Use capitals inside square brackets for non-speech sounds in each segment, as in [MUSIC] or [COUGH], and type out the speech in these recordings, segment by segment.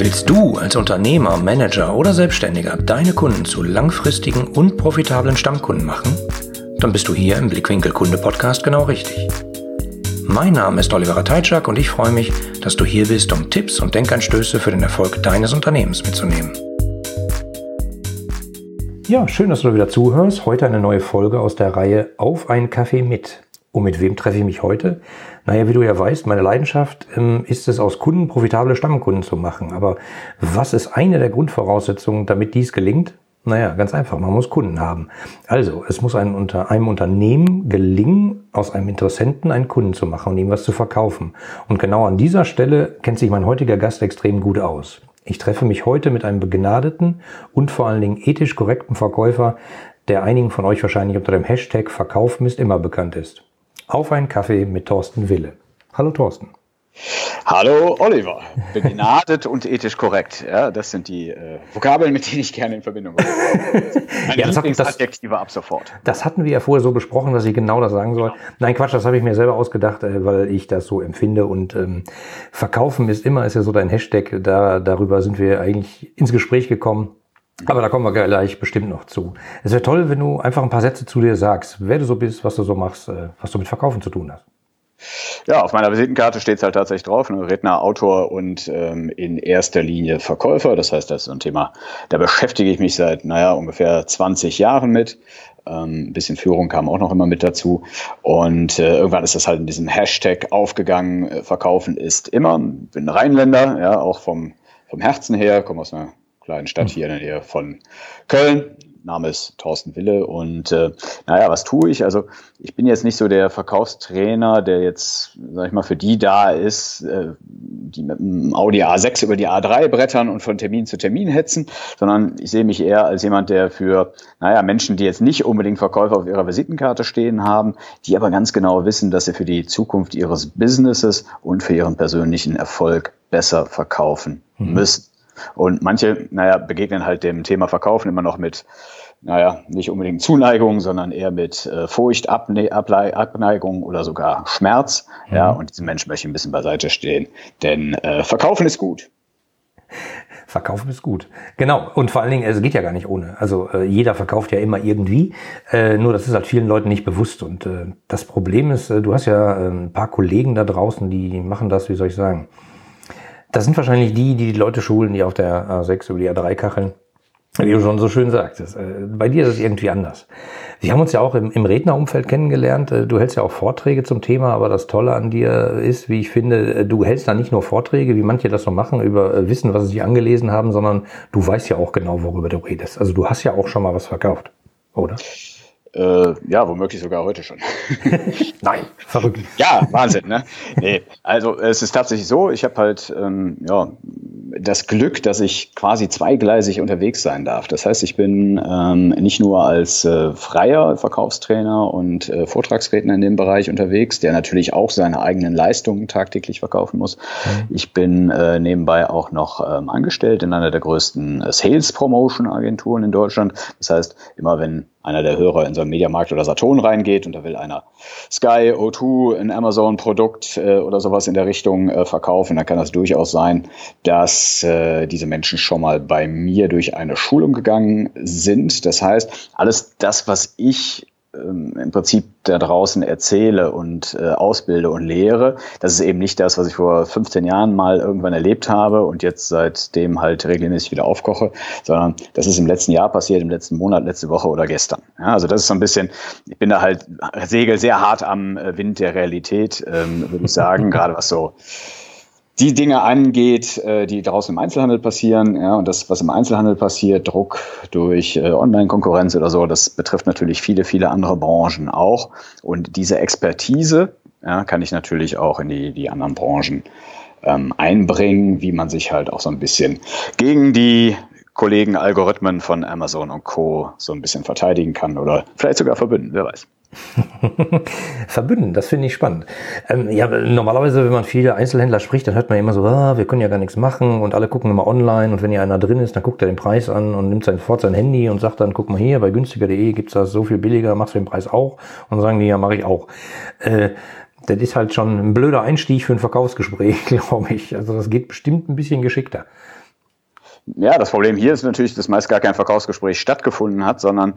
Willst du als Unternehmer, Manager oder Selbstständiger deine Kunden zu langfristigen und profitablen Stammkunden machen? Dann bist du hier im Blickwinkel Kunde Podcast genau richtig. Mein Name ist Oliver Teitschak und ich freue mich, dass du hier bist, um Tipps und Denkanstöße für den Erfolg deines Unternehmens mitzunehmen. Ja, schön, dass du wieder zuhörst. Heute eine neue Folge aus der Reihe Auf einen Kaffee mit. Und mit wem treffe ich mich heute? Naja, wie du ja weißt, meine Leidenschaft ähm, ist es, aus Kunden profitable Stammkunden zu machen. Aber was ist eine der Grundvoraussetzungen, damit dies gelingt? Naja, ganz einfach, man muss Kunden haben. Also, es muss einem, unter, einem Unternehmen gelingen, aus einem Interessenten einen Kunden zu machen und ihm was zu verkaufen. Und genau an dieser Stelle kennt sich mein heutiger Gast extrem gut aus. Ich treffe mich heute mit einem begnadeten und vor allen Dingen ethisch korrekten Verkäufer, der einigen von euch wahrscheinlich unter dem Hashtag Verkaufen ist immer bekannt ist. Auf einen Kaffee mit Thorsten Wille. Hallo Thorsten. Hallo Oliver, begnadet und ethisch korrekt. Ja, das sind die äh, Vokabeln, mit denen ich gerne in Verbindung bin. [LAUGHS] Meine ja, das, Lieblingsadjektive das, ab sofort. Das hatten wir ja vorher so besprochen, dass ich genau das sagen soll. Genau. Nein, Quatsch, das habe ich mir selber ausgedacht, äh, weil ich das so empfinde. Und ähm, verkaufen ist immer, ist ja so dein Hashtag. Da, darüber sind wir eigentlich ins Gespräch gekommen. Aber da kommen wir gleich bestimmt noch zu. Es wäre toll, wenn du einfach ein paar Sätze zu dir sagst, wer du so bist, was du so machst, äh, was du mit Verkaufen zu tun hast. Ja, auf meiner Visitenkarte steht es halt tatsächlich drauf, ne? Redner, Autor und ähm, in erster Linie Verkäufer. Das heißt, das ist ein Thema, da beschäftige ich mich seit, naja, ungefähr 20 Jahren mit. Ähm, ein bisschen Führung kam auch noch immer mit dazu. Und äh, irgendwann ist das halt in diesem Hashtag aufgegangen, äh, Verkaufen ist immer. Bin Rheinländer, ja, auch vom, vom Herzen her, komme aus einer kleinen Stadt hier in der Nähe von Köln. Name ist Thorsten Wille und äh, naja, was tue ich? Also ich bin jetzt nicht so der Verkaufstrainer, der jetzt, sag ich mal, für die da ist, äh, die mit dem Audi A6 über die A3 brettern und von Termin zu Termin hetzen, sondern ich sehe mich eher als jemand, der für, naja, Menschen, die jetzt nicht unbedingt Verkäufer auf ihrer Visitenkarte stehen haben, die aber ganz genau wissen, dass sie für die Zukunft ihres Businesses und für ihren persönlichen Erfolg besser verkaufen mhm. müssen. Und manche, naja, begegnen halt dem Thema Verkaufen immer noch mit, naja, nicht unbedingt Zuneigung, sondern eher mit äh, Furcht, Abne Abneigung oder sogar Schmerz. Mhm. Ja, und diesen Menschen möchte ich ein bisschen beiseite stehen. Denn äh, Verkaufen ist gut. Verkaufen ist gut. Genau. Und vor allen Dingen, es geht ja gar nicht ohne. Also äh, jeder verkauft ja immer irgendwie. Äh, nur das ist halt vielen Leuten nicht bewusst. Und äh, das Problem ist, äh, du hast ja äh, ein paar Kollegen da draußen, die machen das, wie soll ich sagen, das sind wahrscheinlich die, die die Leute schulen, die auf der A6 über die A3 kacheln. Wie du schon so schön sagtest. Äh, bei dir ist es irgendwie anders. Wir haben uns ja auch im, im Rednerumfeld kennengelernt. Äh, du hältst ja auch Vorträge zum Thema, aber das Tolle an dir ist, wie ich finde, äh, du hältst da nicht nur Vorträge, wie manche das so machen, über Wissen, was sie sich angelesen haben, sondern du weißt ja auch genau, worüber du redest. Also du hast ja auch schon mal was verkauft, oder? Äh, ja, womöglich sogar heute schon. [LAUGHS] Nein, verrückt. Ja, Wahnsinn, ne? Nee, also es ist tatsächlich so, ich habe halt ähm, ja, das Glück, dass ich quasi zweigleisig unterwegs sein darf. Das heißt, ich bin ähm, nicht nur als äh, freier Verkaufstrainer und äh, Vortragsredner in dem Bereich unterwegs, der natürlich auch seine eigenen Leistungen tagtäglich verkaufen muss. Mhm. Ich bin äh, nebenbei auch noch ähm, angestellt in einer der größten äh, Sales Promotion Agenturen in Deutschland. Das heißt, immer wenn einer der Hörer in so einen Mediamarkt oder Saturn reingeht und da will einer Sky, O2, ein Amazon-Produkt äh, oder sowas in der Richtung äh, verkaufen, dann kann das durchaus sein, dass äh, diese Menschen schon mal bei mir durch eine Schulung gegangen sind. Das heißt, alles das, was ich ähm, im Prinzip da draußen erzähle und äh, ausbilde und lehre. Das ist eben nicht das, was ich vor 15 Jahren mal irgendwann erlebt habe und jetzt seitdem halt regelmäßig wieder aufkoche, sondern das ist im letzten Jahr passiert, im letzten Monat, letzte Woche oder gestern. Ja, also das ist so ein bisschen, ich bin da halt, segel sehr hart am äh, Wind der Realität, ähm, würde ich sagen, [LAUGHS] gerade was so die Dinge angeht, äh, die draußen im Einzelhandel passieren. Ja, und das, was im Einzelhandel passiert, Druck durch äh, Online-Konkurrenz oder so, das betrifft natürlich viele, viele andere Branchen auch. Und diese Expertise ja, kann ich natürlich auch in die, die anderen Branchen ähm, einbringen, wie man sich halt auch so ein bisschen gegen die Kollegen Algorithmen von Amazon und Co. so ein bisschen verteidigen kann oder vielleicht sogar verbünden, wer weiß. [LAUGHS] Verbünden, das finde ich spannend. Ähm, ja, normalerweise, wenn man viele Einzelhändler spricht, dann hört man immer so, ah, wir können ja gar nichts machen und alle gucken immer online und wenn hier einer drin ist, dann guckt er den Preis an und nimmt sofort sein Handy und sagt dann, guck mal hier, bei günstiger.de gibt's das so viel billiger, machst du den Preis auch? Und sagen die, ja, mache ich auch. Äh, das ist halt schon ein blöder Einstieg für ein Verkaufsgespräch, [LAUGHS] glaube ich. Also das geht bestimmt ein bisschen geschickter. Ja, das Problem hier ist natürlich, dass meist gar kein Verkaufsgespräch stattgefunden hat, sondern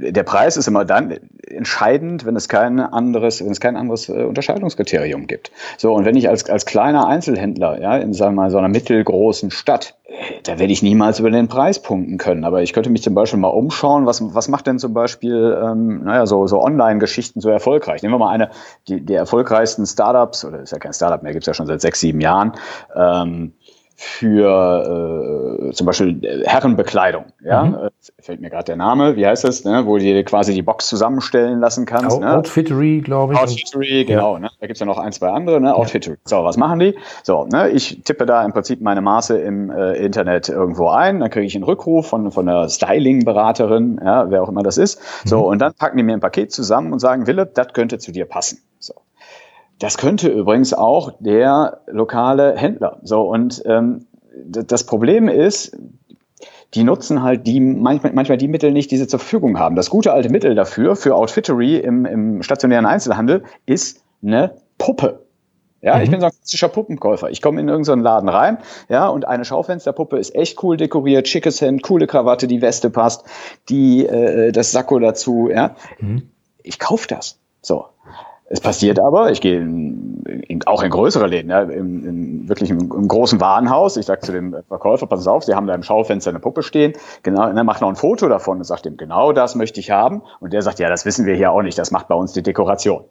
äh, der Preis ist immer dann entscheidend, wenn es kein anderes, wenn es kein anderes äh, Unterscheidungskriterium gibt. So, und wenn ich als, als kleiner Einzelhändler, ja, in sagen wir mal, so einer mittelgroßen Stadt, da werde ich niemals über den Preis punkten können. Aber ich könnte mich zum Beispiel mal umschauen, was, was macht denn zum Beispiel, ähm, naja, so, so Online-Geschichten so erfolgreich? Nehmen wir mal eine, die, der erfolgreichsten Startups, oder ist ja kein Startup mehr, gibt's ja schon seit sechs, sieben Jahren, ähm, für äh, zum Beispiel Herrenbekleidung. Ja, mhm. Äh, fällt mir gerade der Name. Wie heißt das? Ne? Wo du dir quasi die Box zusammenstellen lassen kannst. Out ne? Outfittery, glaube ich. Outfittery, genau. Ja. Ne? Da gibt's ja noch ein, zwei andere. Ne? Outfittery. So, was machen die? So, ne? ich tippe da im Prinzip meine Maße im äh, Internet irgendwo ein. Dann kriege ich einen Rückruf von von der Styling-Beraterin, ja, wer auch immer das ist. So, mhm. und dann packen die mir ein Paket zusammen und sagen, Philipp, das könnte zu dir passen. Das könnte übrigens auch der lokale Händler. So, und ähm, das Problem ist, die nutzen halt die manchmal, manchmal die Mittel nicht, die sie zur Verfügung haben. Das gute alte Mittel dafür, für Outfittery im, im stationären Einzelhandel, ist eine Puppe. Ja, mhm. ich bin so ein klassischer Puppenkäufer. Ich komme in irgendeinen Laden rein, ja, und eine Schaufensterpuppe ist echt cool dekoriert, schickes Hemd, coole Krawatte, die Weste passt, die äh, das Sakko dazu, ja. Mhm. Ich kaufe das. So. Es passiert aber, ich gehe in, in, auch in größere Läden, ja, in, wirklich im, im, großen Warenhaus. Ich sage zu dem Verkäufer, pass auf, Sie haben da im Schaufenster eine Puppe stehen. Genau, und dann macht noch ein Foto davon und sagt ihm, genau das möchte ich haben. Und der sagt, ja, das wissen wir hier auch nicht, das macht bei uns die Dekoration.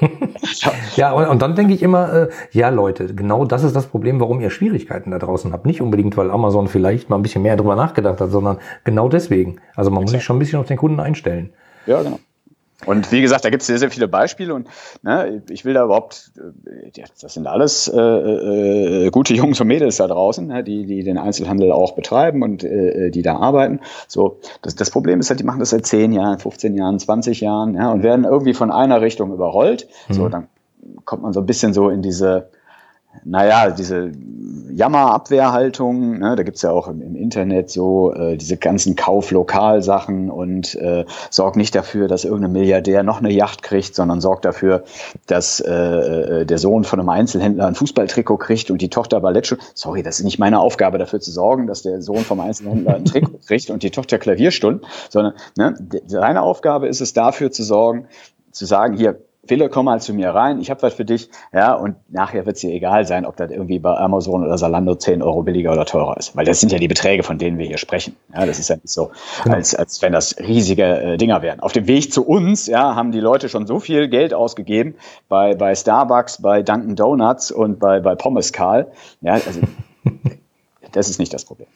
[LAUGHS] ja, und, und, dann denke ich immer, äh, ja Leute, genau das ist das Problem, warum ihr Schwierigkeiten da draußen habt. Nicht unbedingt, weil Amazon vielleicht mal ein bisschen mehr drüber nachgedacht hat, sondern genau deswegen. Also man muss sich schon ein bisschen auf den Kunden einstellen. Ja, genau. Und wie gesagt, da gibt es sehr, sehr viele Beispiele und ne, ich will da überhaupt, äh, das sind alles äh, äh, gute Jungs und Mädels da draußen, ne, die, die den Einzelhandel auch betreiben und äh, die da arbeiten. So, das, das Problem ist halt, die machen das seit 10 Jahren, 15 Jahren, 20 Jahren ja, und werden irgendwie von einer Richtung überrollt. Mhm. So, dann kommt man so ein bisschen so in diese naja, diese Jammerabwehrhaltung, ne, da gibt's ja auch im, im Internet so äh, diese ganzen Kauflokalsachen und äh, sorgt nicht dafür, dass irgendein Milliardär noch eine Yacht kriegt, sondern sorgt dafür, dass äh, äh, der Sohn von einem Einzelhändler ein Fußballtrikot kriegt und die Tochter Ballettschuhe. Sorry, das ist nicht meine Aufgabe, dafür zu sorgen, dass der Sohn vom Einzelhändler ein Trikot [LAUGHS] kriegt und die Tochter Klavierstunden, sondern ne, seine Aufgabe ist es dafür zu sorgen, zu sagen, hier, Wille, komm mal zu mir rein, ich habe was für dich, ja, und nachher wird es dir egal sein, ob das irgendwie bei Amazon oder Salando 10 Euro billiger oder teurer ist. Weil das sind ja die Beträge, von denen wir hier sprechen. Ja, das ist ja nicht so, genau. als, als wenn das riesige äh, Dinger wären. Auf dem Weg zu uns, ja, haben die Leute schon so viel Geld ausgegeben bei, bei Starbucks, bei Dunkin' Donuts und bei, bei Pommes Karl. Ja, also [LAUGHS] Das ist nicht das Problem.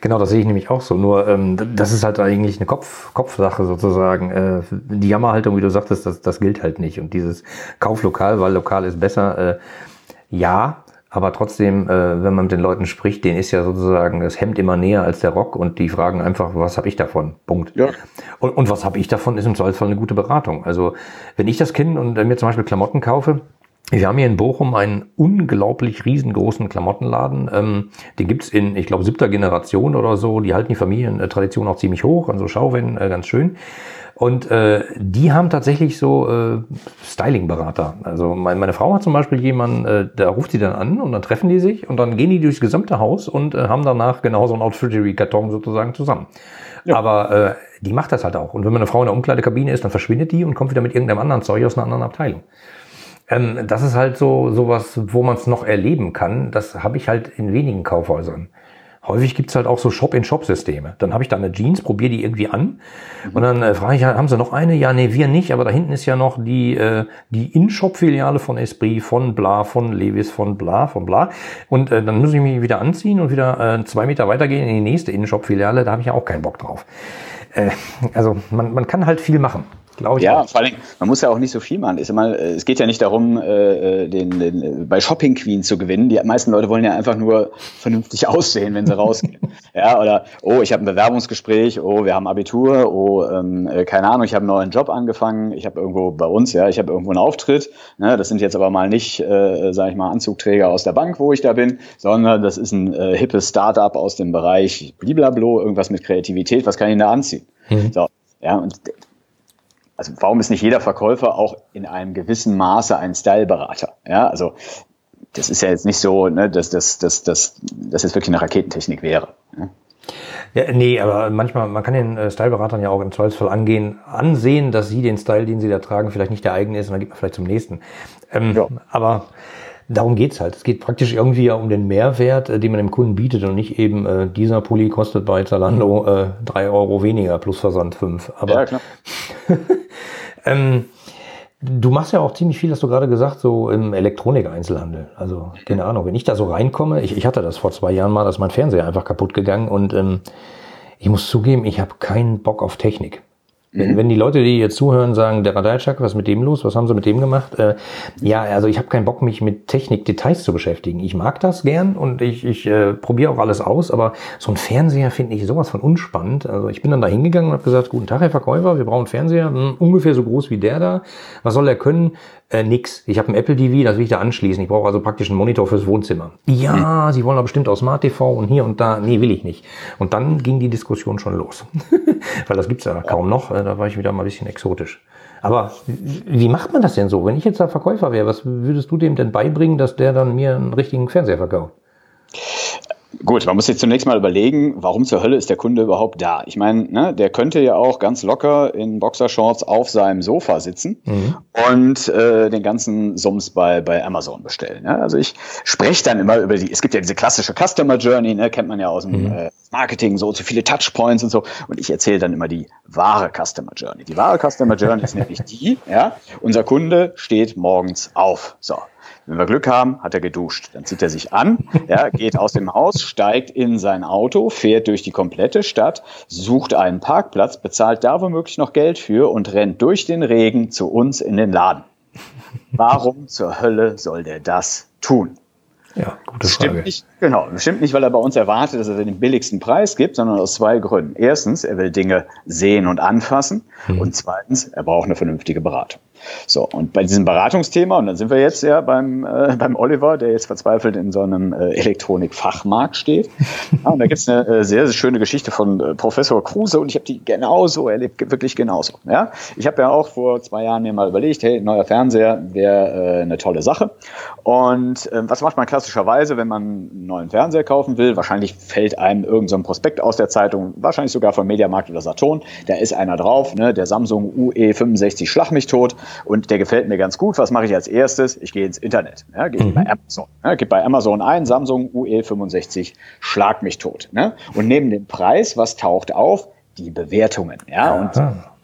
Genau, das sehe ich nämlich auch so. Nur ähm, das ist halt eigentlich eine Kopf, Kopfsache sozusagen. Äh, die Jammerhaltung, wie du sagtest, das, das gilt halt nicht. Und dieses Kauflokal, weil lokal ist besser, äh, ja, aber trotzdem, äh, wenn man mit den Leuten spricht, denen ist ja sozusagen das Hemd immer näher als der Rock und die fragen einfach, was habe ich davon? Punkt. Ja. Und, und was habe ich davon, ist im Zweifelsfall eine gute Beratung. Also wenn ich das kenne und äh, mir zum Beispiel Klamotten kaufe, wir haben hier in Bochum einen unglaublich riesengroßen Klamottenladen. Ähm, den gibt's in, ich glaube, siebter Generation oder so. Die halten die Familientradition auch ziemlich hoch, an so Schauwänden, äh, ganz schön. Und äh, die haben tatsächlich so äh, Styling-Berater. Also mein, meine Frau hat zum Beispiel jemanden, äh, der ruft sie dann an und dann treffen die sich und dann gehen die durchs gesamte Haus und äh, haben danach genau so einen Outfittery-Karton sozusagen zusammen. Ja. Aber äh, die macht das halt auch. Und wenn meine Frau in der Umkleidekabine ist, dann verschwindet die und kommt wieder mit irgendeinem anderen Zeug aus einer anderen Abteilung. Ähm, das ist halt so sowas, wo man es noch erleben kann. Das habe ich halt in wenigen Kaufhäusern. Häufig gibt's halt auch so Shop-in-Shop-Systeme. Dann habe ich da eine Jeans, probiere die irgendwie an und dann äh, frage ich, haben sie noch eine? Ja, nee, wir nicht, aber da hinten ist ja noch die, äh, die In-Shop-Filiale von Esprit, von Bla, von Levis, von Bla, von Bla. Und äh, dann muss ich mich wieder anziehen und wieder äh, zwei Meter weitergehen in die nächste In-Shop-Filiale. Da habe ich ja auch keinen Bock drauf. Äh, also man, man kann halt viel machen. Glaube ich. Ja, auch. vor allem, man muss ja auch nicht so viel machen. Ist mal, es geht ja nicht darum, äh, äh, den, den, bei Shopping Queen zu gewinnen. Die meisten Leute wollen ja einfach nur vernünftig [LAUGHS] aussehen, wenn sie rausgehen. [LAUGHS] ja, oder, oh, ich habe ein Bewerbungsgespräch, oh, wir haben Abitur, oh, ähm, äh, keine Ahnung, ich habe einen neuen Job angefangen, ich habe irgendwo bei uns, ja, ich habe irgendwo einen Auftritt. Ne, das sind jetzt aber mal nicht, äh, sage ich mal, Anzugträger aus der Bank, wo ich da bin, sondern das ist ein äh, hippes Startup aus dem Bereich Bliblablo, irgendwas mit Kreativität, was kann ich da anziehen? Mhm. So, ja, und also warum ist nicht jeder Verkäufer auch in einem gewissen Maße ein Styleberater? Ja, also das ist ja jetzt nicht so, ne, dass das, dass, dass, dass jetzt wirklich eine Raketentechnik wäre. Ne? Ja, nee, aber manchmal, man kann den äh, Styleberatern ja auch im Zweifelsfall angehen, ansehen, dass sie den Style, den sie da tragen, vielleicht nicht der eigene ist und dann geht man vielleicht zum nächsten. Ähm, ja. Aber darum geht's halt. Es geht praktisch irgendwie ja um den Mehrwert, äh, den man dem Kunden bietet und nicht eben, äh, dieser Pulli kostet bei Zalando äh, drei Euro weniger plus Versand fünf. Aber, ja, klar. [LAUGHS] ähm, Du machst ja auch ziemlich viel, hast du gerade gesagt, so im Elektronik-Einzelhandel. Also, keine Ahnung, wenn ich da so reinkomme, ich, ich hatte das vor zwei Jahren mal, dass mein Fernseher einfach kaputt gegangen und ähm, ich muss zugeben, ich habe keinen Bock auf Technik. Wenn, mhm. wenn die Leute, die jetzt zuhören, sagen, der Radarchak, was ist mit dem los? Was haben sie mit dem gemacht? Äh, ja, also ich habe keinen Bock, mich mit Technik-Details zu beschäftigen. Ich mag das gern und ich, ich äh, probiere auch alles aus, aber so ein Fernseher finde ich sowas von unspannend. Also ich bin dann da hingegangen und habe gesagt, guten Tag, Herr Verkäufer, wir brauchen einen Fernseher, hm, ungefähr so groß wie der da. Was soll er können? Äh, nix. Ich habe ein Apple TV, das will ich da anschließen. Ich brauche also praktisch einen Monitor fürs Wohnzimmer. Ja, mhm. Sie wollen aber bestimmt auch Smart TV und hier und da. Nee, will ich nicht. Und dann ging die Diskussion schon los. [LAUGHS] Weil das gibt's ja kaum noch. Äh, da war ich wieder mal ein bisschen exotisch. Aber wie macht man das denn so? Wenn ich jetzt der Verkäufer wäre, was würdest du dem denn beibringen, dass der dann mir einen richtigen Fernseher verkauft? Gut, man muss sich zunächst mal überlegen, warum zur Hölle ist der Kunde überhaupt da? Ich meine, ne, der könnte ja auch ganz locker in Boxershorts auf seinem Sofa sitzen mhm. und äh, den ganzen Sums bei, bei Amazon bestellen. Ne? Also ich spreche dann immer über die, es gibt ja diese klassische Customer Journey, ne, kennt man ja aus dem mhm. äh, Marketing, so, so viele Touchpoints und so. Und ich erzähle dann immer die wahre Customer Journey. Die wahre Customer Journey ist [LAUGHS] nämlich die, ja, unser Kunde steht morgens auf. So. Wenn wir Glück haben, hat er geduscht. Dann zieht er sich an, [LAUGHS] ja, geht aus dem Haus, steigt in sein Auto, fährt durch die komplette Stadt, sucht einen Parkplatz, bezahlt da womöglich noch Geld für und rennt durch den Regen zu uns in den Laden. Warum zur Hölle soll der das tun? Ja, gute Frage. Stimmt nicht, genau, stimmt nicht, weil er bei uns erwartet, dass er den billigsten Preis gibt, sondern aus zwei Gründen. Erstens, er will Dinge sehen und anfassen. Hm. Und zweitens, er braucht eine vernünftige Beratung. So, und bei diesem Beratungsthema, und dann sind wir jetzt ja beim, äh, beim Oliver, der jetzt verzweifelt in so einem äh, Elektronikfachmarkt steht. Ja, und da gibt es eine äh, sehr, sehr schöne Geschichte von äh, Professor Kruse und ich habe die genauso erlebt, wirklich genauso. Ja? Ich habe ja auch vor zwei Jahren mir mal überlegt, hey, neuer Fernseher wäre äh, eine tolle Sache. Und äh, was macht man klassischerweise, wenn man einen neuen Fernseher kaufen will? Wahrscheinlich fällt einem irgendein so Prospekt aus der Zeitung, wahrscheinlich sogar von Mediamarkt oder Saturn. Da ist einer drauf, ne? der Samsung UE65 Schlag mich tot und der gefällt mir ganz gut. Was mache ich als erstes? Ich gehe ins Internet. Ja, gehe mhm. bei Amazon. Ja, gebe bei Amazon ein, Samsung UE65, schlag mich tot. Ne? Und neben dem Preis, was taucht auf? Die Bewertungen. Ja, und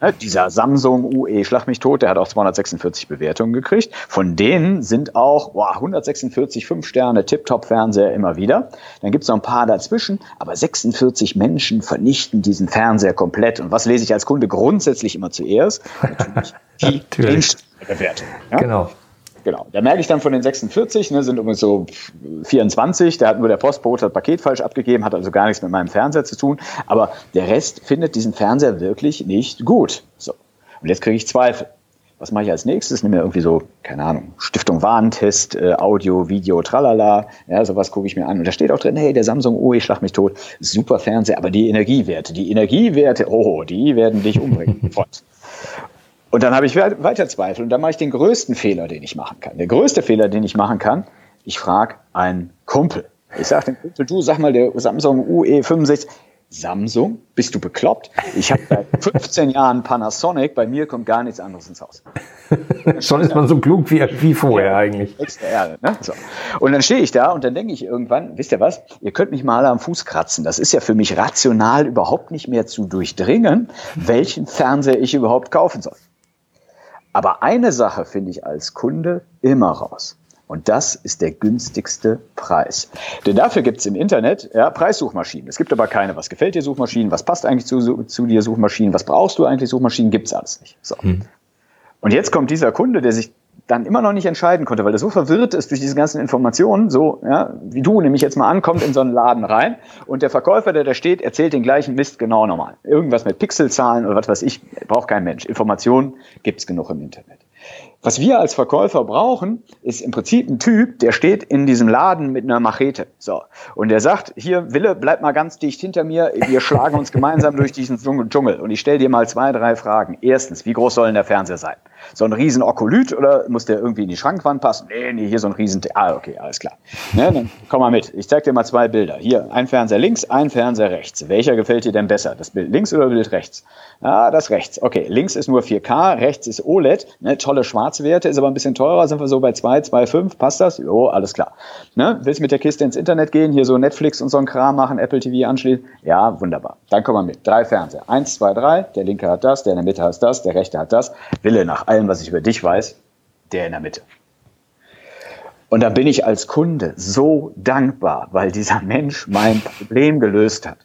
ne, dieser Samsung UE, schlag mich tot, der hat auch 246 Bewertungen gekriegt. Von denen sind auch boah, 146 5 Sterne Tip-Top-Fernseher immer wieder. Dann gibt es noch ein paar dazwischen, aber 46 Menschen vernichten diesen Fernseher komplett. Und was lese ich als Kunde grundsätzlich immer zuerst? Natürlich [LAUGHS] die Bewertung. Ja? Genau. Genau. Da merke ich dann von den 46, ne, sind übrigens so 24, da hat nur der Postbote das Paket falsch abgegeben, hat also gar nichts mit meinem Fernseher zu tun. Aber der Rest findet diesen Fernseher wirklich nicht gut. So. Und jetzt kriege ich Zweifel. Was mache ich als nächstes? Nehme mir irgendwie so, keine Ahnung, Stiftung Warentest, äh, Audio, Video, tralala. Ja, sowas gucke ich mir an. Und da steht auch drin, hey, der Samsung oh, ich schlag mich tot. Super Fernseher, aber die Energiewerte, die Energiewerte, oh, die werden dich umbringen. [LAUGHS] Und dann habe ich weiter Zweifel und dann mache ich den größten Fehler, den ich machen kann. Der größte Fehler, den ich machen kann, ich frage einen Kumpel. Ich sage dem Kumpel, du sag mal, der Samsung UE65, Samsung, bist du bekloppt? Ich habe seit [LAUGHS] 15 Jahren Panasonic, bei mir kommt gar nichts anderes ins Haus. Schon ist man so klug wie, wie vorher eigentlich. Erde, ne? so. Und dann stehe ich da und dann denke ich irgendwann, wisst ihr was, ihr könnt mich mal am Fuß kratzen. Das ist ja für mich rational überhaupt nicht mehr zu durchdringen, welchen Fernseher ich überhaupt kaufen soll. Aber eine Sache finde ich als Kunde immer raus. Und das ist der günstigste Preis. Denn dafür gibt es im Internet ja, Preissuchmaschinen. Es gibt aber keine, was gefällt dir Suchmaschinen, was passt eigentlich zu, zu dir Suchmaschinen, was brauchst du eigentlich Suchmaschinen, gibt es alles nicht. So. Hm. Und jetzt kommt dieser Kunde, der sich dann immer noch nicht entscheiden konnte, weil er so verwirrt ist durch diese ganzen Informationen, so ja, wie du nämlich jetzt mal ankommt in so einen Laden rein und der Verkäufer, der da steht, erzählt den gleichen Mist genau nochmal. Irgendwas mit Pixelzahlen oder was weiß ich, braucht kein Mensch. Informationen gibt's genug im Internet. Was wir als Verkäufer brauchen, ist im Prinzip ein Typ, der steht in diesem Laden mit einer Machete. So. Und der sagt, hier, Wille, bleib mal ganz dicht hinter mir, wir schlagen uns [LAUGHS] gemeinsam durch diesen Dschungel. Und ich stelle dir mal zwei, drei Fragen. Erstens, wie groß soll denn der Fernseher sein? So ein riesen Okolyt oder muss der irgendwie in die Schrankwand passen? Nee, nee, hier so ein riesen... Ah, okay, alles klar. Ne, dann komm mal mit. Ich zeig dir mal zwei Bilder. Hier, ein Fernseher links, ein Fernseher rechts. Welcher gefällt dir denn besser? Das Bild links oder Bild rechts? Ah, das rechts. Okay, links ist nur 4K, rechts ist OLED. Ne, tolle Schwarzwerte, ist aber ein bisschen teurer. Sind wir so bei 2, 2,5? Passt das? Jo, alles klar. Ne, willst mit der Kiste ins Internet gehen, hier so Netflix und so ein Kram machen, Apple TV anschließen? Ja, wunderbar. Dann komm mal mit. Drei Fernseher. Eins, zwei, drei. Der linke hat das, der in der Mitte hat das, der rechte hat das. Wille nach allem, was ich über dich weiß, der in der Mitte. Und da bin ich als Kunde so dankbar, weil dieser Mensch mein Problem gelöst hat.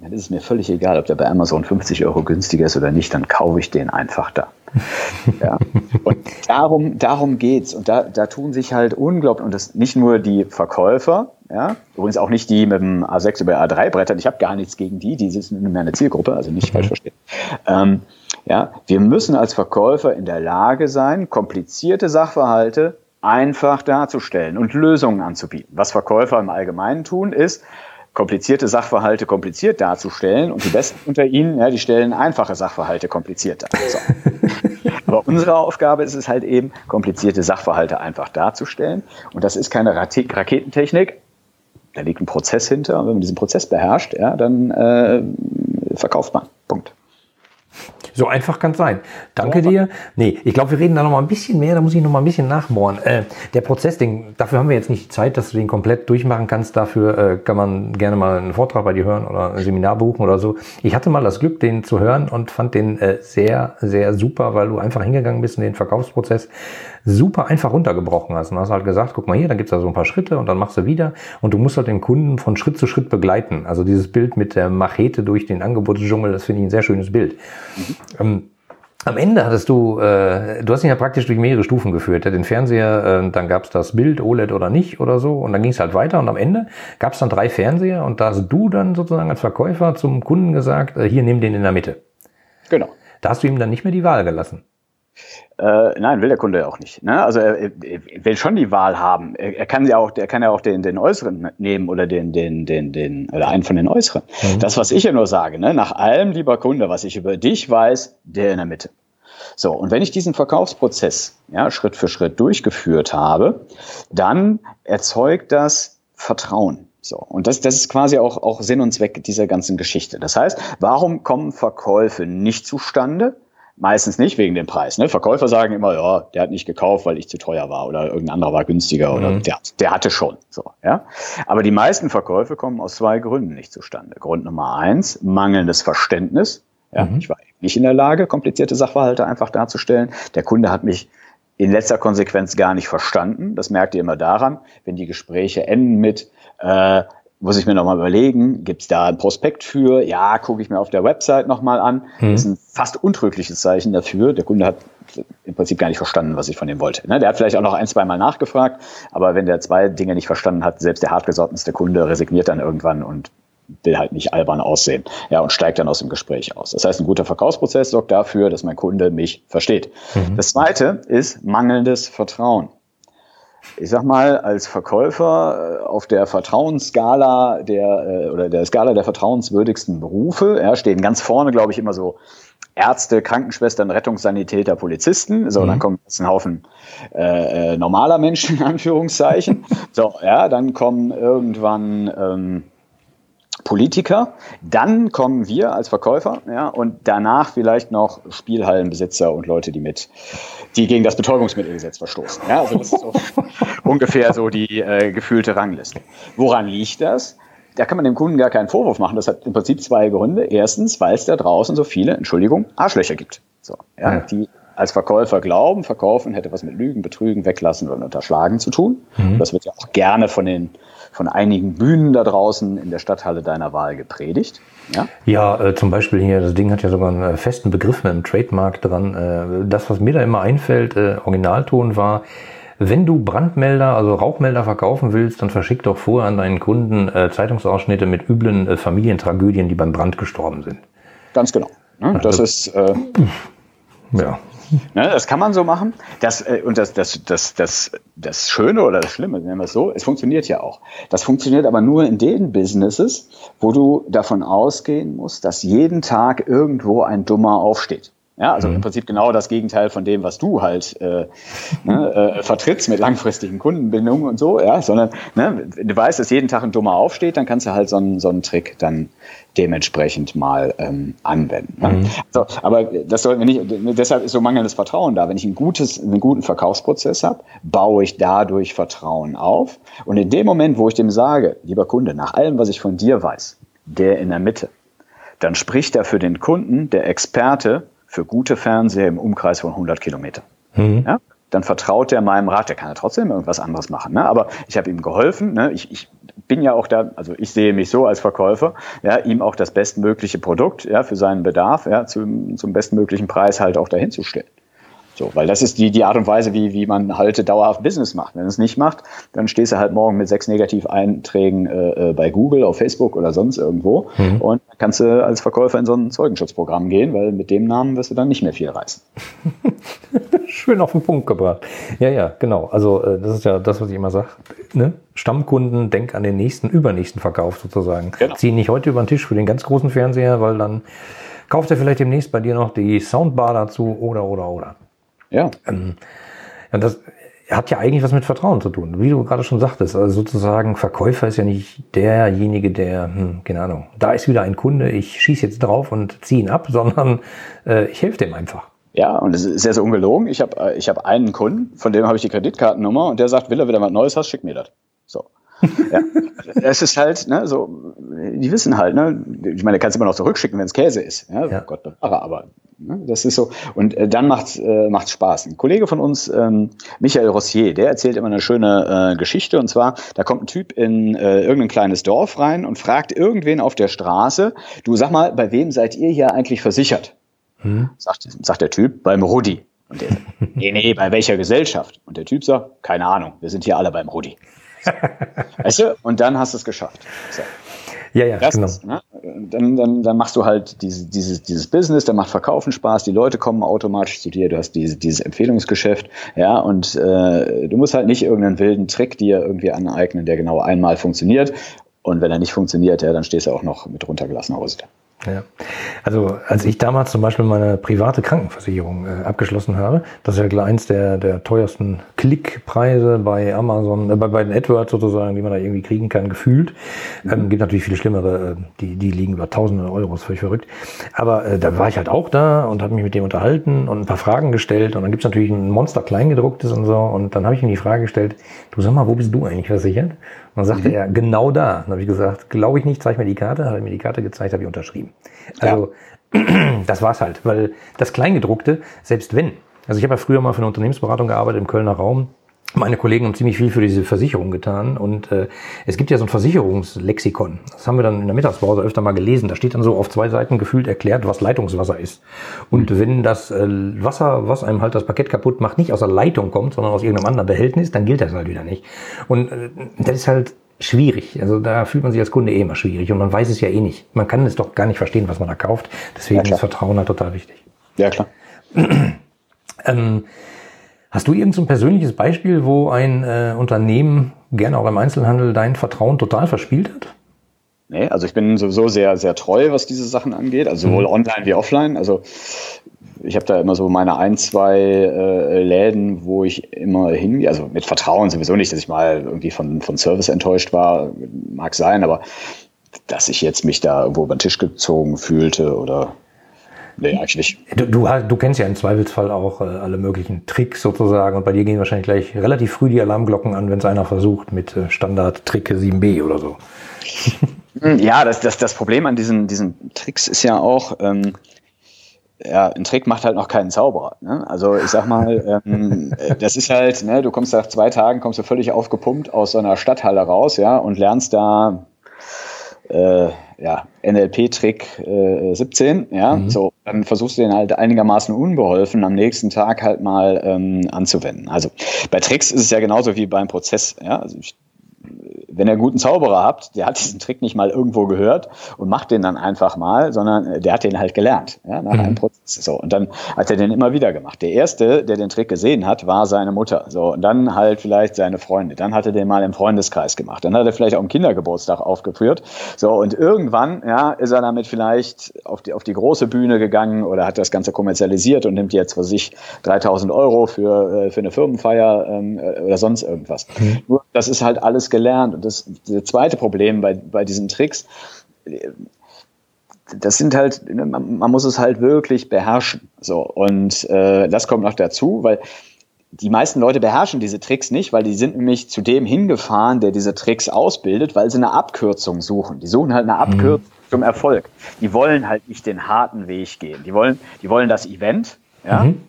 Dann ist es mir völlig egal, ob der bei Amazon 50 Euro günstiger ist oder nicht, dann kaufe ich den einfach da. [LAUGHS] Ja. Und darum, darum geht's. Und da, da tun sich halt unglaublich, und das nicht nur die Verkäufer, ja, übrigens auch nicht die mit dem A6 über A3 Brettern, ich habe gar nichts gegen die, die sind in meiner Zielgruppe, also nicht falsch verstehen. Ähm, ja, wir müssen als Verkäufer in der Lage sein, komplizierte Sachverhalte einfach darzustellen und Lösungen anzubieten. Was Verkäufer im Allgemeinen tun, ist, komplizierte Sachverhalte kompliziert darzustellen und die Besten unter ihnen, ja, die stellen einfache Sachverhalte kompliziert dar. So. [LAUGHS] Aber unsere Aufgabe ist es halt eben, komplizierte Sachverhalte einfach darzustellen. Und das ist keine Raketentechnik. Da liegt ein Prozess hinter. Und wenn man diesen Prozess beherrscht, ja, dann äh, verkauft man. Punkt. So einfach kann es sein. Danke ja, dir. Nee, ich glaube, wir reden da noch mal ein bisschen mehr, da muss ich noch mal ein bisschen nachbohren. Äh, der Prozessding, dafür haben wir jetzt nicht die Zeit, dass du den komplett durchmachen kannst. Dafür äh, kann man gerne mal einen Vortrag bei dir hören oder ein Seminar buchen oder so. Ich hatte mal das Glück, den zu hören und fand den äh, sehr, sehr super, weil du einfach hingegangen bist in den Verkaufsprozess super einfach runtergebrochen hast. Und hast halt gesagt, guck mal hier, dann gibt's da so ein paar Schritte und dann machst du wieder. Und du musst halt den Kunden von Schritt zu Schritt begleiten. Also dieses Bild mit der Machete durch den Angebotsdschungel, das finde ich ein sehr schönes Bild. Mhm. Ähm, am Ende hattest du, äh, du hast ihn ja praktisch durch mehrere Stufen geführt. Ja, den Fernseher, äh, dann gab's das Bild, OLED oder nicht oder so. Und dann ging's halt weiter. Und am Ende gab's dann drei Fernseher. Und da hast du dann sozusagen als Verkäufer zum Kunden gesagt, äh, hier, nimm den in der Mitte. Genau. Da hast du ihm dann nicht mehr die Wahl gelassen. Äh, nein, will der Kunde auch nicht. Ne? Also er, er, will schon die Wahl haben. Er, er, kann ja auch, er kann ja auch den, den äußeren nehmen oder den, den, den, den, oder einen von den äußeren. Mhm. Das, was ich ja nur sage, ne? nach allem, lieber Kunde, was ich über dich weiß, der in der Mitte. So, und wenn ich diesen Verkaufsprozess ja, Schritt für Schritt durchgeführt habe, dann erzeugt das Vertrauen. So, und das, das ist quasi auch, auch Sinn und Zweck dieser ganzen Geschichte. Das heißt, warum kommen Verkäufe nicht zustande? Meistens nicht wegen dem Preis. Ne? Verkäufer sagen immer, ja, der hat nicht gekauft, weil ich zu teuer war oder irgendein anderer war günstiger oder mhm. der, der hatte schon. So, ja? Aber die meisten Verkäufe kommen aus zwei Gründen nicht zustande. Grund Nummer eins, mangelndes Verständnis. Ja, mhm. Ich war nicht in der Lage, komplizierte Sachverhalte einfach darzustellen. Der Kunde hat mich in letzter Konsequenz gar nicht verstanden. Das merkt ihr immer daran, wenn die Gespräche enden mit, äh, muss ich mir nochmal überlegen, gibt es da ein Prospekt für? Ja, gucke ich mir auf der Website nochmal an. Mhm. Das ist ein fast untrügliches Zeichen dafür. Der Kunde hat im Prinzip gar nicht verstanden, was ich von ihm wollte. Ne? Der hat vielleicht auch noch ein, zwei Mal nachgefragt, aber wenn der zwei Dinge nicht verstanden hat, selbst der hartgesottenste Kunde resigniert dann irgendwann und will halt nicht albern aussehen, ja, und steigt dann aus dem Gespräch aus. Das heißt, ein guter Verkaufsprozess sorgt dafür, dass mein Kunde mich versteht. Mhm. Das zweite ist mangelndes Vertrauen ich sag mal, als Verkäufer äh, auf der Vertrauensskala der äh, oder der Skala der vertrauenswürdigsten Berufe, ja, stehen ganz vorne, glaube ich, immer so Ärzte, Krankenschwestern, Rettungssanitäter, Polizisten. So, mhm. dann kommen jetzt ein Haufen äh, äh, normaler Menschen, [LAUGHS] in Anführungszeichen. so, ja, dann kommen irgendwann ähm, Politiker, dann kommen wir als Verkäufer, ja, und danach vielleicht noch Spielhallenbesitzer und Leute, die mit, die gegen das Betäubungsmittelgesetz verstoßen. Ja, also das ist so [LAUGHS] ungefähr so die äh, gefühlte Rangliste. Woran liegt das? Da kann man dem Kunden gar keinen Vorwurf machen. Das hat im Prinzip zwei Gründe. Erstens, weil es da draußen so viele, Entschuldigung, Arschlöcher gibt. So, ja, ja. die als Verkäufer glauben, verkaufen hätte was mit Lügen, Betrügen, Weglassen oder Unterschlagen zu tun. Mhm. Das wird ja auch gerne von den von einigen Bühnen da draußen in der Stadthalle deiner Wahl gepredigt. Ja, ja äh, zum Beispiel hier, das Ding hat ja sogar einen äh, festen Begriff mit einem Trademark dran. Äh, das, was mir da immer einfällt, äh, Originalton war, wenn du Brandmelder, also Rauchmelder verkaufen willst, dann verschick doch vorher an deinen Kunden äh, Zeitungsausschnitte mit üblen äh, Familientragödien, die beim Brand gestorben sind. Ganz genau. Ne? Das ist äh, ja. Ne, das kann man so machen. Das, äh, und das, das, das, das, das Schöne oder das Schlimme, nennen wir es so, es funktioniert ja auch. Das funktioniert aber nur in den Businesses, wo du davon ausgehen musst, dass jeden Tag irgendwo ein Dummer aufsteht. Ja, also mhm. im Prinzip genau das Gegenteil von dem, was du halt äh, ne, äh, vertrittst mit langfristigen Kundenbindungen und so, ja, sondern ne, du weißt, dass jeden Tag ein Dummer aufsteht, dann kannst du halt so einen, so einen Trick dann dementsprechend mal ähm, anwenden. Ne? Mhm. Also, aber das sollten wir nicht, deshalb ist so mangelndes Vertrauen da. Wenn ich ein gutes, einen guten Verkaufsprozess habe, baue ich dadurch Vertrauen auf. Und in dem Moment, wo ich dem sage, lieber Kunde, nach allem, was ich von dir weiß, der in der Mitte, dann spricht er für den Kunden, der Experte, für gute Fernseher im Umkreis von 100 Kilometer. Mhm. Ja? Dann vertraut er meinem Rat, der kann ja trotzdem irgendwas anderes machen. Ne? Aber ich habe ihm geholfen. Ne? Ich, ich bin ja auch da, also ich sehe mich so als Verkäufer, ja, ihm auch das bestmögliche Produkt ja, für seinen Bedarf ja, zum, zum bestmöglichen Preis halt auch dahin zu stellen. So, weil das ist die, die Art und Weise, wie, wie man halt dauerhaft Business macht. Wenn es nicht macht, dann stehst du halt morgen mit sechs Negativ-Einträgen äh, äh, bei Google, auf Facebook oder sonst irgendwo mhm. und kannst du als Verkäufer in so ein Zeugenschutzprogramm gehen, weil mit dem Namen wirst du dann nicht mehr viel reißen. [LAUGHS] Schön auf den Punkt gebracht. Ja, ja, genau. Also äh, das ist ja das, was ich immer sage. Ne? Stammkunden, denk an den nächsten, übernächsten Verkauf sozusagen. Genau. Zieh nicht heute über den Tisch für den ganz großen Fernseher, weil dann kauft er vielleicht demnächst bei dir noch die Soundbar dazu oder, oder, oder. Ja. Ähm, und das hat ja eigentlich was mit Vertrauen zu tun, wie du gerade schon sagtest. Also sozusagen, Verkäufer ist ja nicht derjenige, der, hm, keine Ahnung, da ist wieder ein Kunde, ich schieße jetzt drauf und ziehe ihn ab, [LAUGHS] sondern äh, ich helfe dem einfach. Ja, und es ist sehr, sehr ungelogen. Ich habe äh, ich hab einen Kunden, von dem habe ich die Kreditkartennummer und der sagt, will er wieder was Neues hast, schick mir das. So. Ja, es ist halt, ne, so, die wissen halt, ne, ich meine, kannst du immer noch zurückschicken, wenn es Käse ist. Ja, ja. Gott bewahre, aber Ne? Das ist so. Und äh, dann macht äh, macht's Spaß. Ein Kollege von uns, ähm, Michael Rossier, der erzählt immer eine schöne äh, Geschichte. Und zwar, da kommt ein Typ in äh, irgendein kleines Dorf rein und fragt irgendwen auf der Straße, du sag mal, bei wem seid ihr hier eigentlich versichert? Hm. Sagt, sagt der Typ, beim Rudi. Und der sagt, nee, nee, bei welcher Gesellschaft? Und der Typ sagt, keine Ahnung, wir sind hier alle beim Rudi. Weißt du? Und dann hast du es geschafft. So. Ja, ja, das genau. Ist, ne? dann, dann, dann machst du halt diese, dieses, dieses Business, dann macht Verkaufen Spaß, die Leute kommen automatisch zu dir, du hast diese, dieses Empfehlungsgeschäft, ja, und äh, du musst halt nicht irgendeinen wilden Trick dir irgendwie aneignen, der genau einmal funktioniert. Und wenn er nicht funktioniert, ja, dann stehst du auch noch mit runtergelassener Hose da. Ja. Also als ich damals zum Beispiel meine private Krankenversicherung äh, abgeschlossen habe, das ist ja eins der, der teuersten Klickpreise bei Amazon, äh, bei, bei den AdWords sozusagen, die man da irgendwie kriegen kann, gefühlt. Mhm. Ähm, gibt natürlich viele schlimmere, äh, die, die liegen über tausende Euro, ist völlig verrückt. Aber äh, da war ich halt auch da und habe mich mit dem unterhalten und ein paar Fragen gestellt. Und dann gibt's natürlich ein Monster Kleingedrucktes und so. Und dann habe ich ihm die Frage gestellt, du sag mal, wo bist du eigentlich versichert? Und dann sagte mhm. er, genau da. Dann habe ich gesagt, glaube ich nicht, zeig mir die Karte. Hat er mir die Karte gezeigt, habe ich unterschrieben. Also ja. [CLEARS THROAT] das war's halt, weil das Kleingedruckte, selbst wenn, also ich habe ja früher mal für eine Unternehmensberatung gearbeitet im Kölner Raum, meine Kollegen haben ziemlich viel für diese Versicherung getan und äh, es gibt ja so ein Versicherungslexikon. Das haben wir dann in der Mittagspause öfter mal gelesen. Da steht dann so auf zwei Seiten gefühlt erklärt, was Leitungswasser ist. Und wenn das äh, Wasser, was einem halt das Paket kaputt macht, nicht aus der Leitung kommt, sondern aus irgendeinem anderen Behältnis, dann gilt das halt wieder nicht. Und äh, das ist halt schwierig. Also da fühlt man sich als Kunde eh immer schwierig und man weiß es ja eh nicht. Man kann es doch gar nicht verstehen, was man da kauft. Deswegen ja, ist Vertrauen halt total wichtig. Ja, klar. [CLEARS THROAT] ähm, Hast du irgendein so persönliches Beispiel, wo ein äh, Unternehmen, gerne auch im Einzelhandel, dein Vertrauen total verspielt hat? Nee, also ich bin sowieso sehr, sehr treu, was diese Sachen angeht, also sowohl mhm. online wie offline. Also ich habe da immer so meine ein, zwei äh, Läden, wo ich immer hingehe. Also mit Vertrauen sowieso nicht, dass ich mal irgendwie von, von Service enttäuscht war, mag sein, aber dass ich jetzt mich da irgendwo über den Tisch gezogen fühlte oder Nee, eigentlich nicht. Du, du, du, kennst ja im Zweifelsfall auch äh, alle möglichen Tricks sozusagen und bei dir gehen wahrscheinlich gleich relativ früh die Alarmglocken an, wenn es einer versucht mit äh, Standard-Trick 7b oder so. [LAUGHS] Hm, ja, das, das, das Problem an diesen, diesen Tricks ist ja auch, ähm, ja, ein Trick macht halt noch keinen Zauberer. Ne? Also ich sag mal, ähm, äh, das ist halt, ne, du kommst nach zwei Tagen, kommst du völlig aufgepumpt aus so einer Stadthalle raus, ja, und lernst da äh, ja, NLP-Trick äh, 17, ja, mhm. so, dann versuchst du den halt einigermaßen unbeholfen am nächsten Tag halt mal ähm, anzuwenden. Also bei Tricks ist es ja genauso wie beim Prozess, ja, also ich, wenn ihr einen guten Zauberer habt, der hat diesen Trick nicht mal irgendwo gehört und macht den dann einfach mal, sondern äh, der hat den halt gelernt, ja, nach mhm. einem Prozess. So, und dann hat er den immer wieder gemacht. Der erste, der den Trick gesehen hat, war seine Mutter. So, und dann halt vielleicht seine Freunde. Dann hat er den mal im Freundeskreis gemacht. Dann hat er vielleicht auch im Kindergeburtstag aufgeführt. So, und irgendwann, ja, ist er damit vielleicht auf die, auf die große Bühne gegangen oder hat das Ganze kommerzialisiert und nimmt jetzt für sich 3000 Euro für, äh, für eine Firmenfeier ähm, äh, oder sonst irgendwas. Mhm. Nur, das ist halt alles gelernt. Und das, das zweite Problem bei, bei diesen Tricks, das sind halt, man, man, muss es halt wirklich beherrschen. So, und äh, das kommt noch dazu, weil die meisten Leute beherrschen diese Tricks nicht, weil die sind nämlich zu dem hingefahren, der diese Tricks ausbildet, weil sie eine Abkürzung suchen. Die suchen halt eine mhm. Abkürzung mhm. zum Erfolg. Die wollen halt nicht den harten Weg gehen. Die wollen, die wollen das Event, ja, mhm.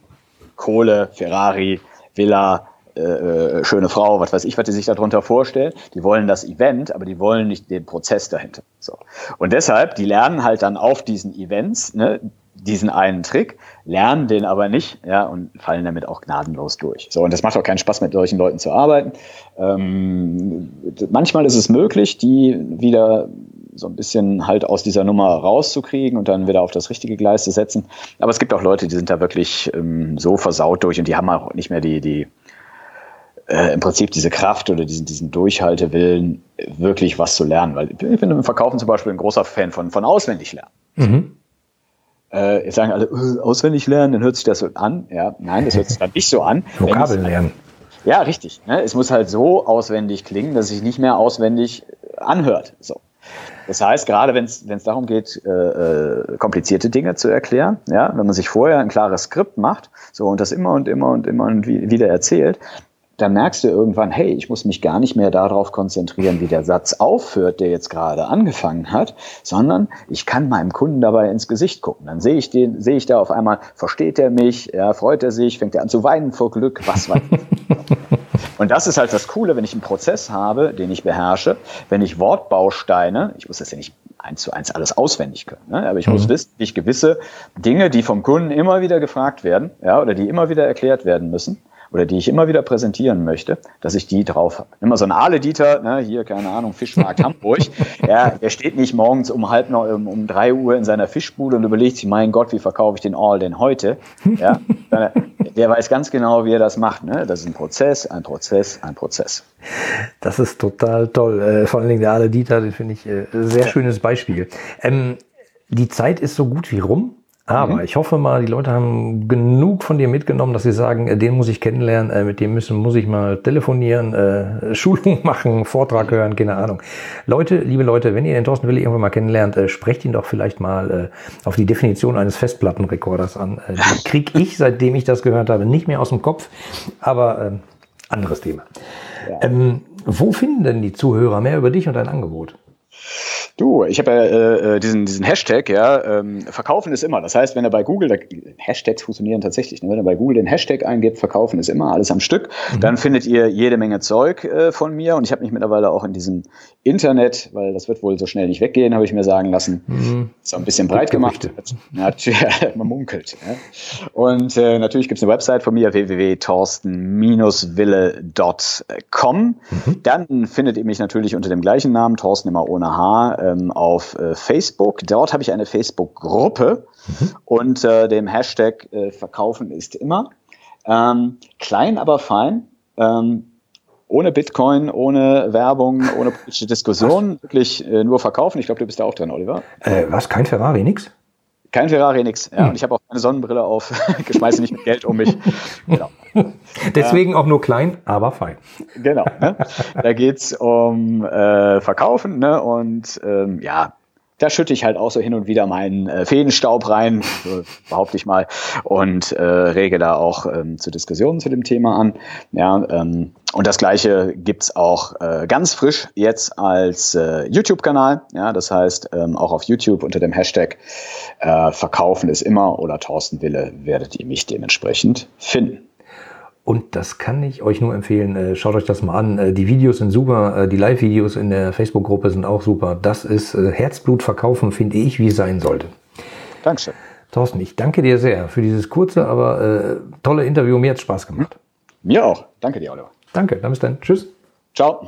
Kohle, Ferrari, Villa, äh, äh, schöne Frau, was weiß ich, was die sich darunter vorstellen. Die wollen das Event, aber die wollen nicht den Prozess dahinter. So. Und deshalb, die lernen halt dann auf diesen Events ne, diesen einen Trick, lernen den aber nicht ja, und fallen damit auch gnadenlos durch. So, und das macht auch keinen Spaß, mit solchen Leuten zu arbeiten. Ähm, manchmal ist es möglich, die wieder so ein bisschen halt aus dieser Nummer rauszukriegen und dann wieder auf das richtige Gleis zu setzen. Aber es gibt auch Leute, die sind da wirklich ähm, so versaut durch und die haben auch nicht mehr die, die, äh, im Prinzip diese Kraft oder diesen, diesen Durchhaltewillen, wirklich was zu lernen. Weil ich bin im Verkaufen zum Beispiel ein großer Fan von, von auswendig lernen. Mhm. Äh, jetzt sagen alle, äh, auswendig lernen, dann hört sich das so an. Ja, nein, das hört sich dann nicht so an. [LAUGHS] Vokabeln lernen. Ja, richtig. Ne? Es muss halt so auswendig klingen, dass es sich nicht mehr auswendig anhört. So. Das heißt, gerade wenn es darum geht, äh, äh, komplizierte Dinge zu erklären, ja, wenn man sich vorher ein klares Skript macht, so und das immer und immer und immer und wieder erzählt, dann merkst du irgendwann, hey, ich muss mich gar nicht mehr darauf konzentrieren, wie der Satz aufhört, der jetzt gerade angefangen hat, sondern ich kann meinem Kunden dabei ins Gesicht gucken. Dann sehe ich den, sehe ich da auf einmal, versteht er mich, ja, freut er sich, fängt er an zu weinen vor Glück, was weiß ich. [LAUGHS] Und das ist halt das Coole, wenn ich einen Prozess habe, den ich beherrsche, wenn ich Wortbausteine, ich muss das ja nicht eins zu eins alles auswendig können, ne? aber ich mhm. muss wissen, wie ich gewisse Dinge, die vom Kunden immer wieder gefragt werden, ja, oder die immer wieder erklärt werden müssen, oder die ich immer wieder präsentieren möchte, dass ich die drauf habe. Immer so ein Ale-Dieter, ne, hier, keine Ahnung, Fischmarkt [LAUGHS] Hamburg, ja, der steht nicht morgens um halb noch, um, um drei Uhr in seiner Fischbude und überlegt sich, mein Gott, wie verkaufe ich den All denn heute? Ja, [LAUGHS] der weiß ganz genau, wie er das macht. Ne? Das ist ein Prozess, ein Prozess, ein Prozess. Das ist total toll. Äh, vor allen Dingen der Ale Dieter, den finde ich äh, sehr schönes Beispiel. Ähm, die Zeit ist so gut wie rum. Aber mhm. ich hoffe mal, die Leute haben genug von dir mitgenommen, dass sie sagen, äh, den muss ich kennenlernen, äh, mit dem müssen, muss ich mal telefonieren, äh, [LAUGHS] Schulung machen, Vortrag hören, keine Ahnung. Leute, liebe Leute, wenn ihr den Thorsten Wille irgendwann mal kennenlernt, äh, sprecht ihn doch vielleicht mal äh, auf die Definition eines Festplattenrekorders an. Äh, die [LAUGHS] krieg ich, seitdem ich das gehört habe, nicht mehr aus dem Kopf, aber äh, anderes Thema. Ja. Ähm, wo finden denn die Zuhörer mehr über dich und dein Angebot? Du, ich habe ja äh, äh, diesen, diesen Hashtag, ja, ähm, verkaufen ist immer. Das heißt, wenn er bei Google, da, Hashtags funktionieren tatsächlich, ne? wenn er bei Google den Hashtag eingibt, verkaufen ist immer, alles am Stück, mhm. dann findet ihr jede Menge Zeug äh, von mir und ich habe mich mittlerweile auch in diesem Internet, weil das wird wohl so schnell nicht weggehen, habe ich mir sagen lassen, mhm. so ein bisschen breit gemacht. [LAUGHS] Ja, man munkelt. Ja. Und äh, natürlich gibt es eine Website von mir, www.torsten-wille.com. Mhm. Dann findet ihr mich natürlich unter dem gleichen Namen, Thorsten immer ohne H, ähm, auf äh, Facebook. Dort habe ich eine Facebook-Gruppe mhm. unter dem Hashtag äh, Verkaufen ist immer. Ähm, klein, aber fein. Ähm, ohne Bitcoin, ohne Werbung, ohne politische Diskussion, was? wirklich äh, nur verkaufen. Ich glaube, du bist da auch drin, Oliver. Äh, was? Kein Ferrari, nix? Kein Ferrari, nix. Ja, hm. Und ich habe auch eine Sonnenbrille auf, [LAUGHS] geschmeiße nicht mit Geld um mich. [LAUGHS] Genau. [LAUGHS] Deswegen auch nur klein, aber fein. Genau. Ne? Da geht's um äh, Verkaufen ne? und ähm, ja, da schütte ich halt auch so hin und wieder meinen äh, Feenstaub rein, so, behaupte ich mal, und äh, rege da auch ähm, zu Diskussionen zu dem Thema an. Ja, ähm, und das gleiche gibt's auch äh, ganz frisch jetzt als äh, YouTube-Kanal. Ja, das heißt, ähm, auch auf YouTube unter dem Hashtag äh, Verkaufen ist immer oder Thorsten Wille werdet ihr mich dementsprechend finden. Und das kann ich euch nur empfehlen. Äh, schaut euch das mal an. Äh, die Videos sind super. Äh, die Live-Videos in der Facebook-Gruppe sind auch super. Das ist Herzblut verkaufen, finde ich, wie es sein sollte. Dankeschön. Thorsten, ich danke dir sehr für dieses kurze, aber äh, tolle Interview. Mir hat Spaß gemacht. Mir auch. Danke dir, Oliver. Danke. Dann bis dann. Tschüss. Ciao.